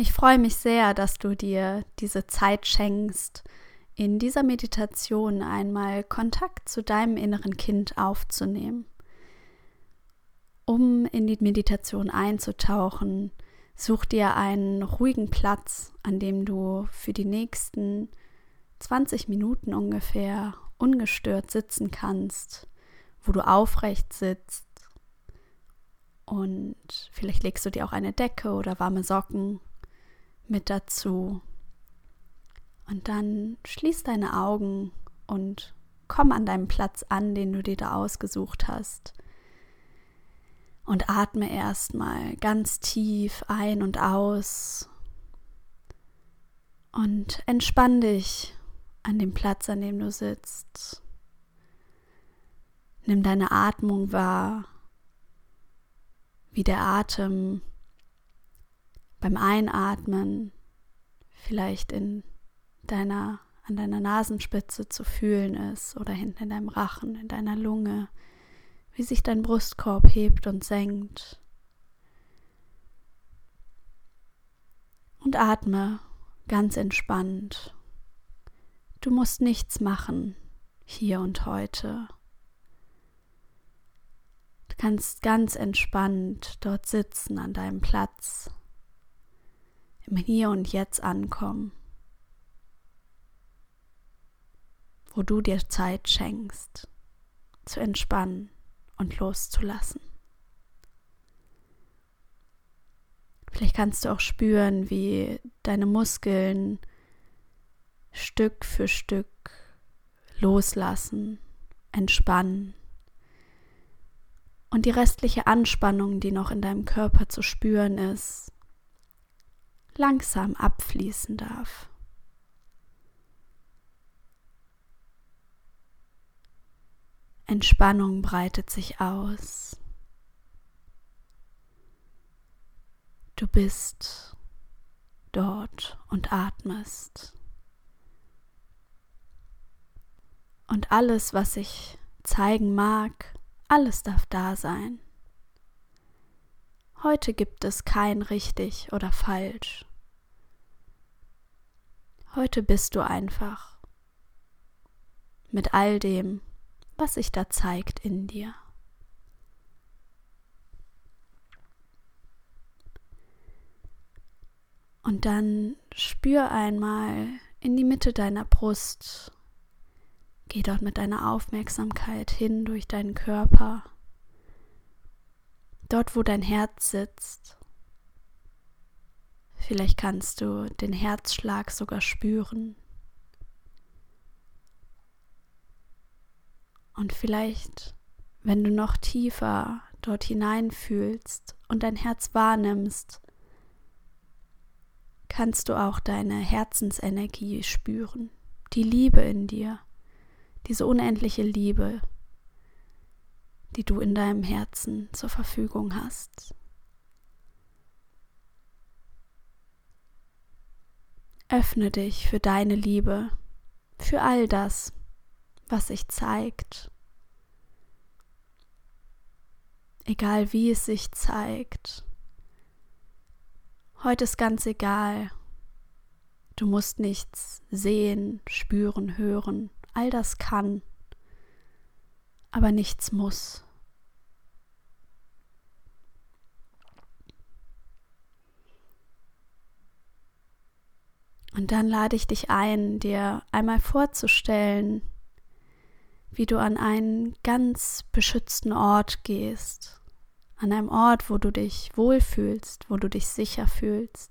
Ich freue mich sehr, dass du dir diese Zeit schenkst, in dieser Meditation einmal Kontakt zu deinem inneren Kind aufzunehmen. Um in die Meditation einzutauchen, such dir einen ruhigen Platz, an dem du für die nächsten 20 Minuten ungefähr ungestört sitzen kannst, wo du aufrecht sitzt und vielleicht legst du dir auch eine Decke oder warme Socken mit dazu. Und dann schließ deine Augen und komm an deinem Platz an, den du dir da ausgesucht hast. Und atme erstmal ganz tief ein und aus. Und entspann dich an dem Platz, an dem du sitzt. Nimm deine Atmung wahr, wie der Atem beim Einatmen vielleicht in deiner, an deiner Nasenspitze zu fühlen ist oder hinten in deinem Rachen, in deiner Lunge, wie sich dein Brustkorb hebt und senkt. Und atme ganz entspannt. Du musst nichts machen hier und heute. Du kannst ganz entspannt dort sitzen an deinem Platz im Hier und Jetzt ankommen, wo du dir Zeit schenkst, zu entspannen und loszulassen. Vielleicht kannst du auch spüren, wie deine Muskeln Stück für Stück loslassen, entspannen und die restliche Anspannung, die noch in deinem Körper zu spüren ist, langsam abfließen darf. Entspannung breitet sich aus. Du bist dort und atmest. Und alles, was ich zeigen mag, alles darf da sein. Heute gibt es kein richtig oder falsch. Heute bist du einfach mit all dem, was sich da zeigt in dir. Und dann spür einmal in die Mitte deiner Brust. Geh dort mit deiner Aufmerksamkeit hin durch deinen Körper. Dort, wo dein Herz sitzt. Vielleicht kannst du den Herzschlag sogar spüren. Und vielleicht, wenn du noch tiefer dort hineinfühlst und dein Herz wahrnimmst, kannst du auch deine Herzensenergie spüren, die Liebe in dir, diese unendliche Liebe, die du in deinem Herzen zur Verfügung hast. Öffne dich für deine Liebe, für all das, was sich zeigt. Egal wie es sich zeigt. Heute ist ganz egal. Du musst nichts sehen, spüren, hören. All das kann, aber nichts muss. Und dann lade ich dich ein, dir einmal vorzustellen, wie du an einen ganz beschützten Ort gehst, an einem Ort, wo du dich wohlfühlst, wo du dich sicher fühlst,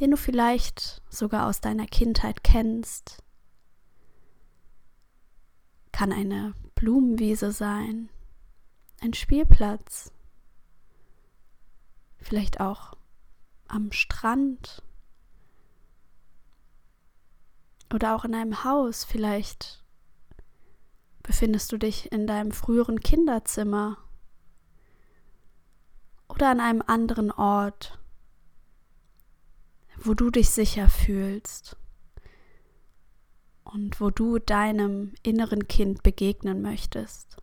den du vielleicht sogar aus deiner Kindheit kennst. Kann eine Blumenwiese sein, ein Spielplatz, vielleicht auch am Strand oder auch in einem Haus. Vielleicht befindest du dich in deinem früheren Kinderzimmer oder an einem anderen Ort, wo du dich sicher fühlst und wo du deinem inneren Kind begegnen möchtest.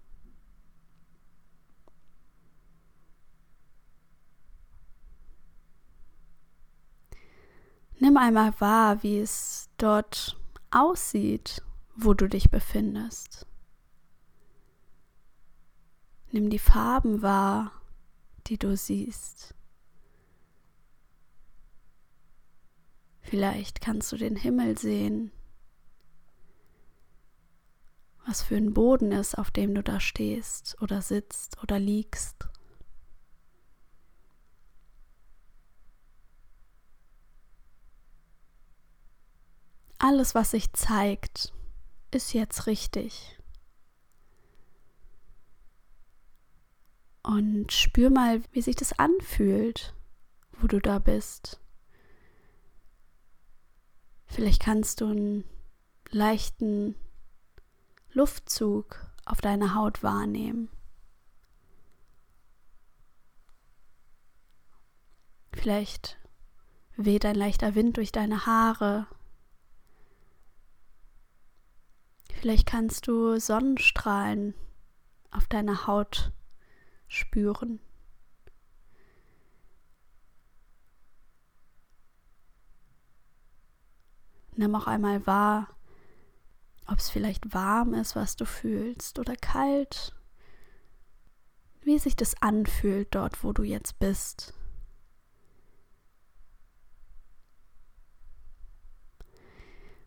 Nimm einmal wahr, wie es dort aussieht, wo du dich befindest. Nimm die Farben wahr, die du siehst. Vielleicht kannst du den Himmel sehen. Was für ein Boden ist, auf dem du da stehst oder sitzt oder liegst. Alles, was sich zeigt, ist jetzt richtig. Und spür mal, wie sich das anfühlt, wo du da bist. Vielleicht kannst du einen leichten Luftzug auf deine Haut wahrnehmen. Vielleicht weht ein leichter Wind durch deine Haare. Vielleicht kannst du Sonnenstrahlen auf deiner Haut spüren. Nimm auch einmal wahr, ob es vielleicht warm ist, was du fühlst, oder kalt, wie sich das anfühlt dort, wo du jetzt bist.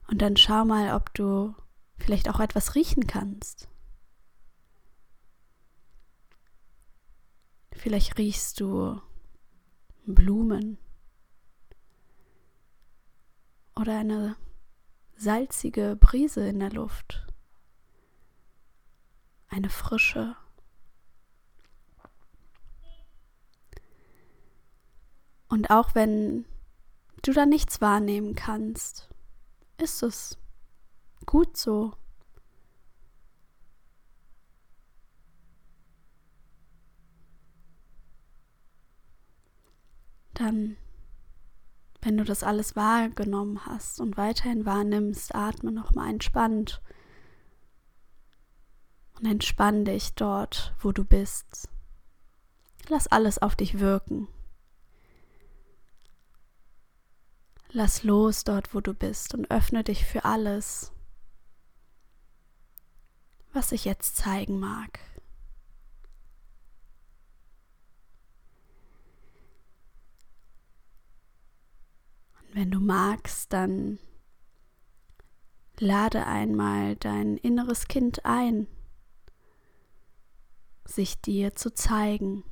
Und dann schau mal, ob du vielleicht auch etwas riechen kannst. Vielleicht riechst du Blumen oder eine salzige Brise in der Luft, eine frische. Und auch wenn du da nichts wahrnehmen kannst, ist es gut so. Dann, wenn du das alles wahrgenommen hast und weiterhin wahrnimmst, atme nochmal entspannt und entspann dich dort, wo du bist. Lass alles auf dich wirken. Lass los dort, wo du bist und öffne dich für alles, was sich jetzt zeigen mag. Wenn du magst, dann lade einmal dein inneres Kind ein, sich dir zu zeigen.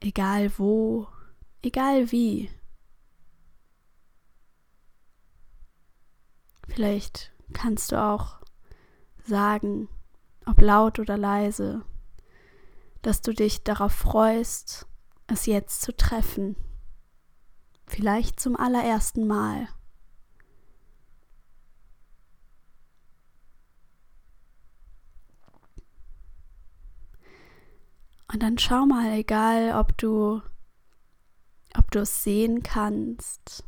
Egal wo, egal wie. Vielleicht kannst du auch sagen, ob laut oder leise, dass du dich darauf freust, es jetzt zu treffen vielleicht zum allerersten Mal. Und dann schau mal, egal ob du ob du es sehen kannst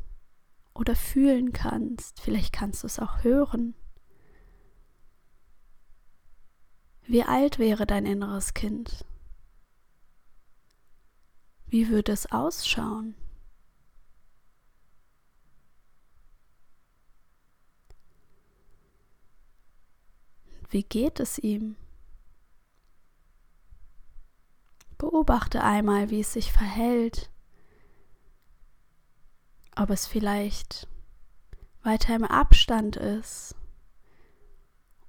oder fühlen kannst, vielleicht kannst du es auch hören. Wie alt wäre dein inneres Kind? Wie würde es ausschauen? Wie geht es ihm? Beobachte einmal, wie es sich verhält, ob es vielleicht weiter im Abstand ist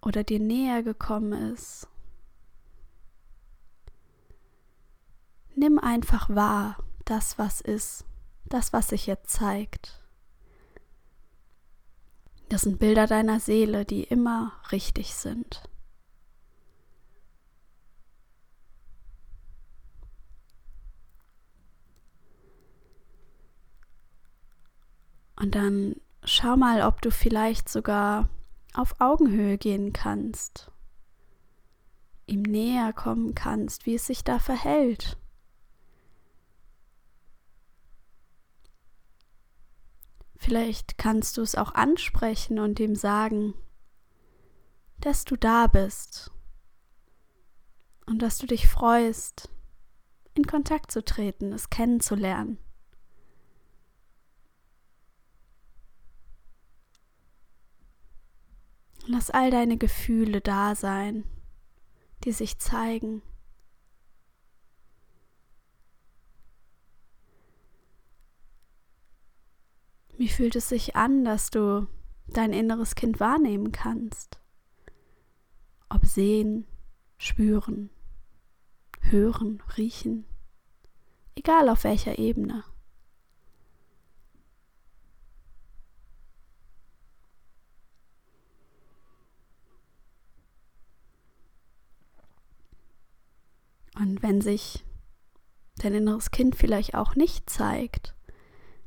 oder dir näher gekommen ist. Nimm einfach wahr, das, was ist, das, was sich jetzt zeigt. Das sind Bilder deiner Seele, die immer richtig sind. Und dann schau mal, ob du vielleicht sogar auf Augenhöhe gehen kannst, ihm näher kommen kannst, wie es sich da verhält. Vielleicht kannst du es auch ansprechen und ihm sagen, dass du da bist und dass du dich freust, in Kontakt zu treten, es kennenzulernen. Lass all deine Gefühle da sein, die sich zeigen. Wie fühlt es sich an, dass du dein inneres Kind wahrnehmen kannst? Ob sehen, spüren, hören, riechen, egal auf welcher Ebene. Und wenn sich dein inneres Kind vielleicht auch nicht zeigt,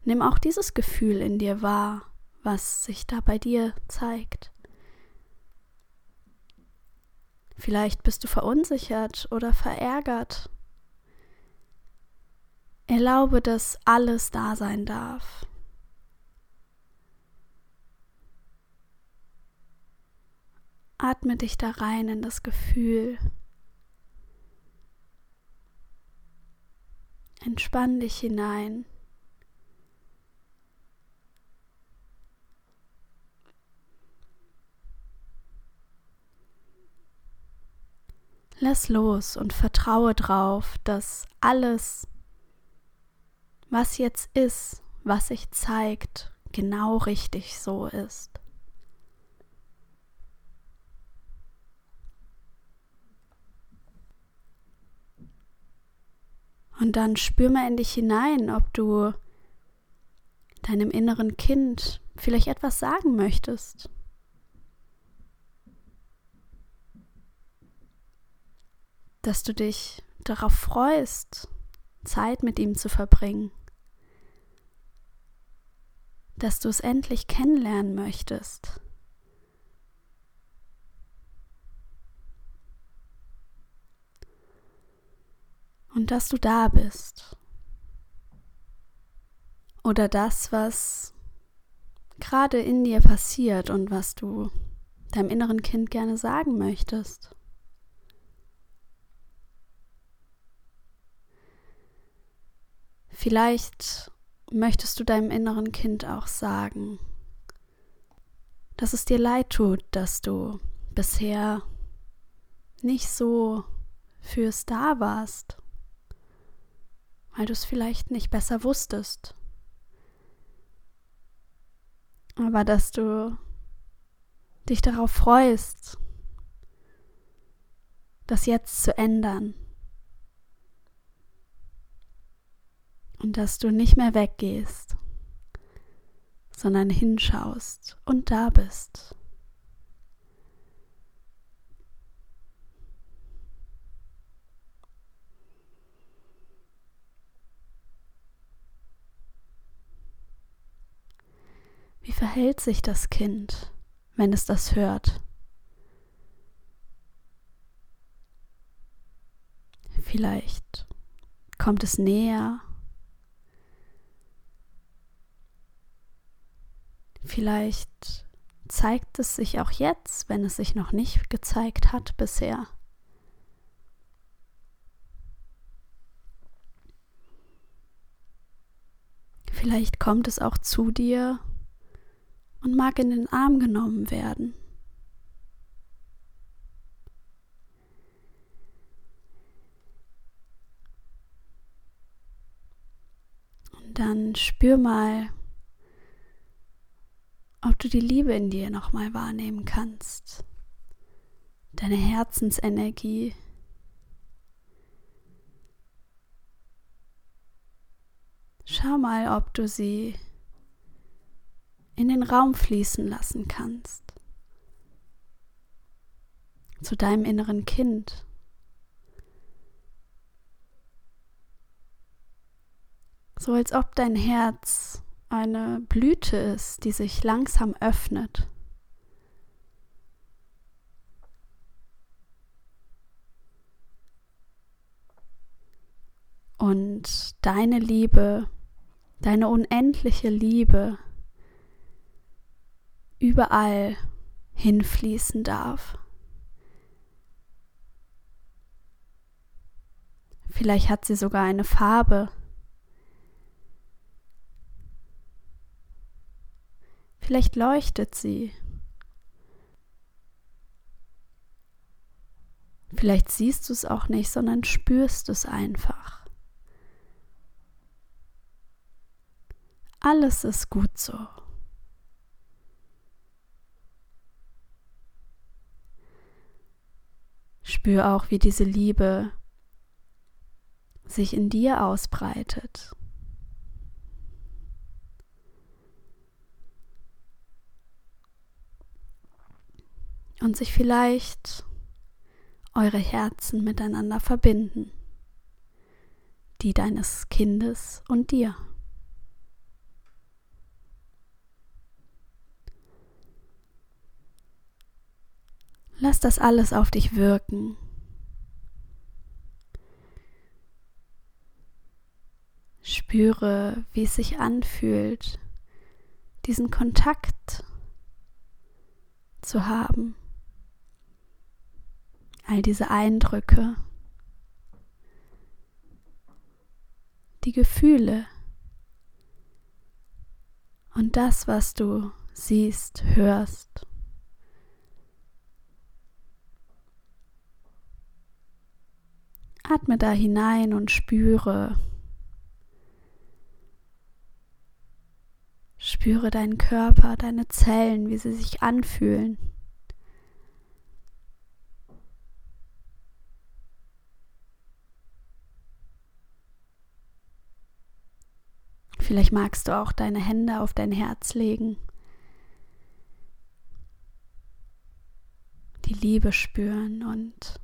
nimm auch dieses Gefühl in dir wahr, was sich da bei dir zeigt. Vielleicht bist du verunsichert oder verärgert. Erlaube, dass alles da sein darf. Atme dich da rein in das Gefühl. Entspann dich hinein. Lass los und vertraue drauf, dass alles, was jetzt ist, was sich zeigt, genau richtig so ist. Und dann spür mal in dich hinein, ob du deinem inneren Kind vielleicht etwas sagen möchtest. Dass du dich darauf freust, Zeit mit ihm zu verbringen. Dass du es endlich kennenlernen möchtest. Und dass du da bist. Oder das, was gerade in dir passiert und was du deinem inneren Kind gerne sagen möchtest. Vielleicht möchtest du deinem inneren Kind auch sagen, dass es dir leid tut, dass du bisher nicht so fürs Da warst weil du es vielleicht nicht besser wusstest. Aber dass du dich darauf freust, das jetzt zu ändern. Und dass du nicht mehr weggehst, sondern hinschaust und da bist. Wie verhält sich das Kind, wenn es das hört? Vielleicht kommt es näher. Vielleicht zeigt es sich auch jetzt, wenn es sich noch nicht gezeigt hat bisher. Vielleicht kommt es auch zu dir und mag in den Arm genommen werden. Und dann spür mal, ob du die Liebe in dir nochmal wahrnehmen kannst, deine Herzensenergie. Schau mal, ob du sie in den Raum fließen lassen kannst. Zu deinem inneren Kind. So als ob dein Herz eine Blüte ist, die sich langsam öffnet. Und deine Liebe, deine unendliche Liebe überall hinfließen darf. Vielleicht hat sie sogar eine Farbe. Vielleicht leuchtet sie. Vielleicht siehst du es auch nicht, sondern spürst es einfach. Alles ist gut so. Spür auch, wie diese Liebe sich in dir ausbreitet. Und sich vielleicht eure Herzen miteinander verbinden, die deines Kindes und dir. Lass das alles auf dich wirken. Spüre, wie es sich anfühlt, diesen Kontakt zu haben. All diese Eindrücke, die Gefühle und das, was du siehst, hörst. Atme da hinein und spüre. Spüre deinen Körper, deine Zellen, wie sie sich anfühlen. Vielleicht magst du auch deine Hände auf dein Herz legen. Die Liebe spüren und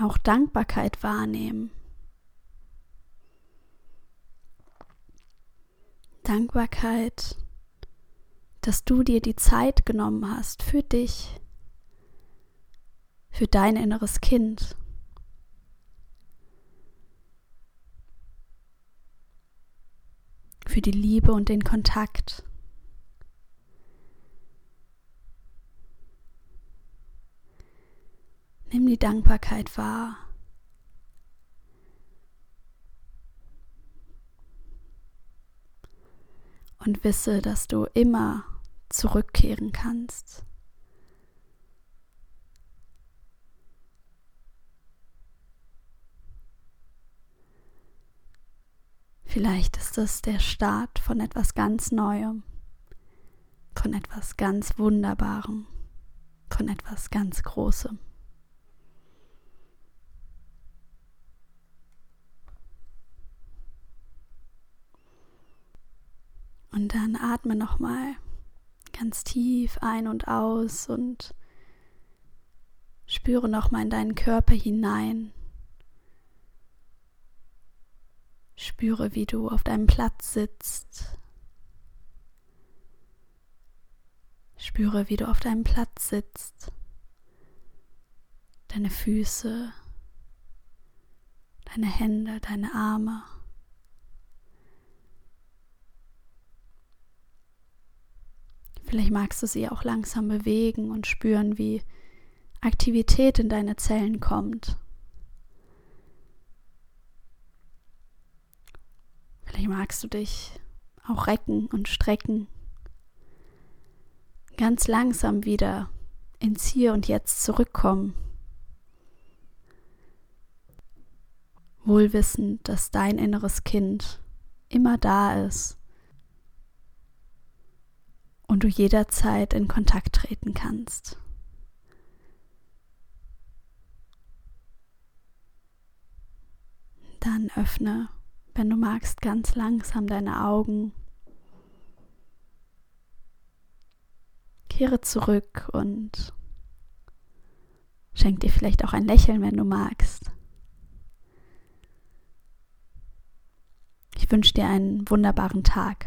auch Dankbarkeit wahrnehmen. Dankbarkeit, dass du dir die Zeit genommen hast für dich, für dein inneres Kind. Für die Liebe und den Kontakt. Nimm die Dankbarkeit wahr. Und wisse, dass du immer zurückkehren kannst. Vielleicht ist es der Start von etwas ganz Neuem, von etwas ganz Wunderbarem, von etwas ganz Großem. Und dann atme nochmal ganz tief ein und aus und spüre nochmal in deinen Körper hinein. Spüre, wie du auf deinem Platz sitzt. Spüre, wie du auf deinem Platz sitzt. Deine Füße, deine Hände, deine Arme. Vielleicht magst du sie auch langsam bewegen und spüren, wie Aktivität in deine Zellen kommt. Vielleicht magst du dich auch recken und strecken. Ganz langsam wieder ins Hier und Jetzt zurückkommen. Wohlwissend, dass dein inneres Kind immer da ist und du jederzeit in Kontakt treten kannst. Dann öffne, wenn du magst, ganz langsam deine Augen. Kehre zurück und schenk dir vielleicht auch ein Lächeln, wenn du magst. Ich wünsche dir einen wunderbaren Tag.